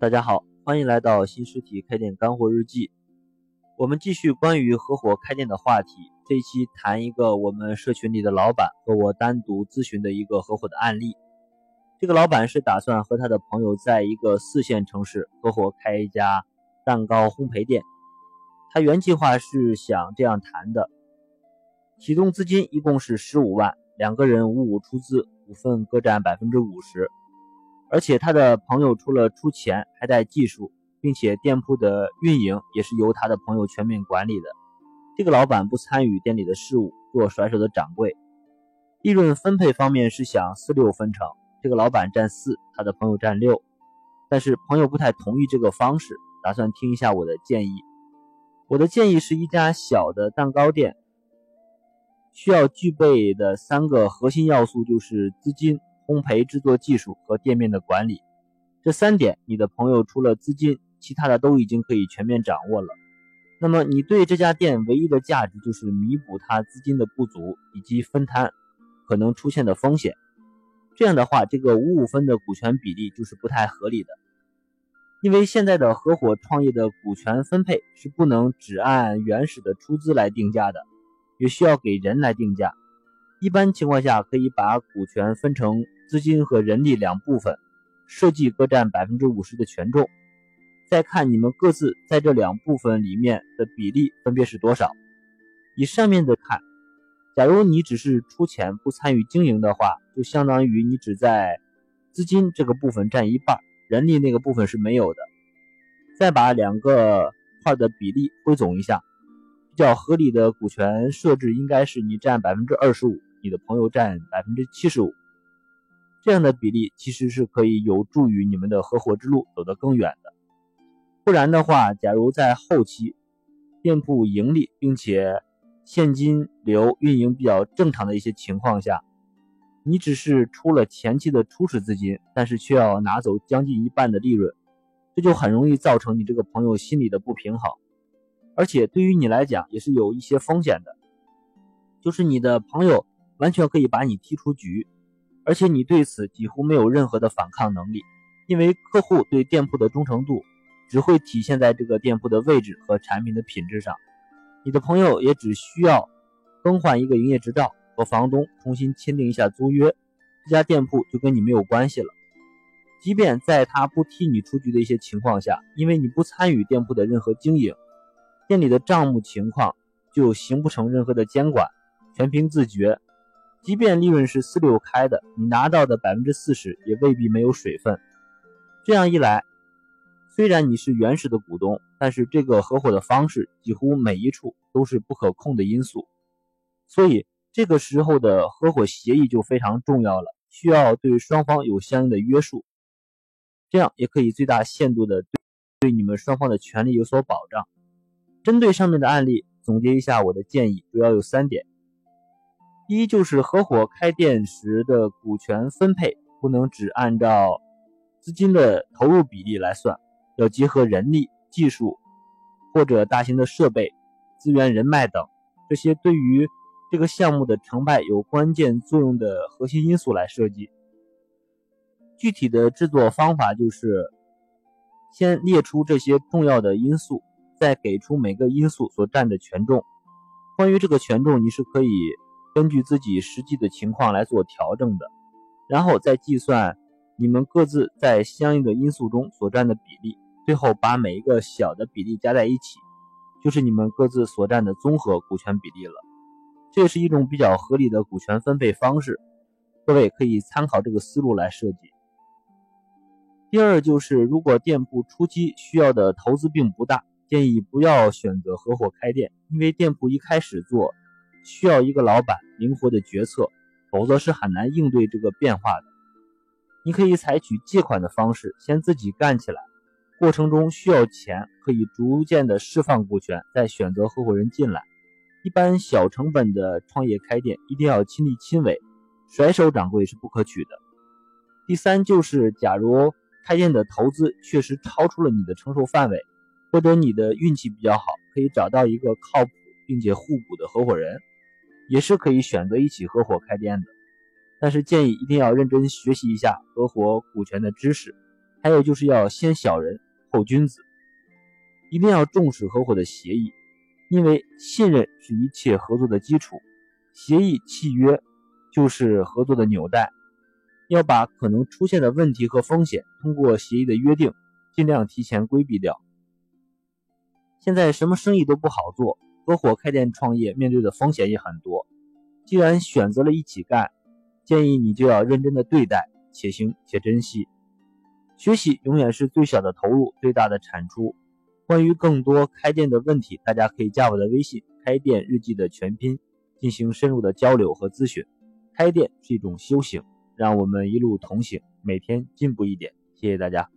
大家好，欢迎来到新实体开店干货日记。我们继续关于合伙开店的话题。这一期谈一个我们社群里的老板和我单独咨询的一个合伙的案例。这个老板是打算和他的朋友在一个四线城市合伙开一家蛋糕烘焙店。他原计划是想这样谈的：启动资金一共是十五万，两个人五五出资，股份各占百分之五十。而且他的朋友除了出钱，还带技术，并且店铺的运营也是由他的朋友全面管理的。这个老板不参与店里的事务，做甩手的掌柜。利润分配方面是想四六分成，这个老板占四，他的朋友占六。但是朋友不太同意这个方式，打算听一下我的建议。我的建议是一家小的蛋糕店，需要具备的三个核心要素就是资金。烘焙制作技术和店面的管理，这三点，你的朋友除了资金，其他的都已经可以全面掌握了。那么，你对这家店唯一的价值就是弥补他资金的不足，以及分摊可能出现的风险。这样的话，这个五五分的股权比例就是不太合理的，因为现在的合伙创业的股权分配是不能只按原始的出资来定价的，也需要给人来定价。一般情况下，可以把股权分成。资金和人力两部分，设计各占百分之五十的权重，再看你们各自在这两部分里面的比例分别是多少。以上面的看，假如你只是出钱不参与经营的话，就相当于你只在资金这个部分占一半，人力那个部分是没有的。再把两个块的比例汇总一下，比较合理的股权设置应该是你占百分之二十五，你的朋友占百分之七十五。这样的比例其实是可以有助于你们的合伙之路走得更远的。不然的话，假如在后期店铺盈利，并且现金流运营比较正常的一些情况下，你只是出了前期的初始资金，但是却要拿走将近一半的利润，这就很容易造成你这个朋友心里的不平衡，而且对于你来讲也是有一些风险的，就是你的朋友完全可以把你踢出局。而且你对此几乎没有任何的反抗能力，因为客户对店铺的忠诚度只会体现在这个店铺的位置和产品的品质上。你的朋友也只需要更换一个营业执照，和房东重新签订一下租约，这家店铺就跟你没有关系了。即便在他不替你出局的一些情况下，因为你不参与店铺的任何经营，店里的账目情况就形不成任何的监管，全凭自觉。即便利润是四六开的，你拿到的百分之四十也未必没有水分。这样一来，虽然你是原始的股东，但是这个合伙的方式几乎每一处都是不可控的因素。所以这个时候的合伙协议就非常重要了，需要对双方有相应的约束，这样也可以最大限度的对对你们双方的权利有所保障。针对上面的案例，总结一下我的建议，主要有三点。第一就是合伙开店时的股权分配不能只按照资金的投入比例来算，要结合人力、技术或者大型的设备、资源、人脉等这些对于这个项目的成败有关键作用的核心因素来设计。具体的制作方法就是先列出这些重要的因素，再给出每个因素所占的权重。关于这个权重，你是可以。根据自己实际的情况来做调整的，然后再计算你们各自在相应的因素中所占的比例，最后把每一个小的比例加在一起，就是你们各自所占的综合股权比例了。这是一种比较合理的股权分配方式，各位可以参考这个思路来设计。第二就是，如果店铺初期需要的投资并不大，建议不要选择合伙开店，因为店铺一开始做。需要一个老板灵活的决策，否则是很难应对这个变化的。你可以采取借款的方式，先自己干起来，过程中需要钱，可以逐渐的释放股权，再选择合伙人进来。一般小成本的创业开店，一定要亲力亲为，甩手掌柜是不可取的。第三就是，假如开店的投资确实超出了你的承受范围，或者你的运气比较好，可以找到一个靠谱并且互补的合伙人。也是可以选择一起合伙开店的，但是建议一定要认真学习一下合伙股权的知识，还有就是要先小人后君子，一定要重视合伙的协议，因为信任是一切合作的基础，协议契约就是合作的纽带。要把可能出现的问题和风险通过协议的约定，尽量提前规避掉。现在什么生意都不好做，合伙开店创业面对的风险也很多。既然选择了一起干，建议你就要认真的对待，且行且珍惜。学习永远是最小的投入，最大的产出。关于更多开店的问题，大家可以加我的微信“开店日记”的全拼，进行深入的交流和咨询。开店是一种修行。让我们一路同行，每天进步一点。谢谢大家。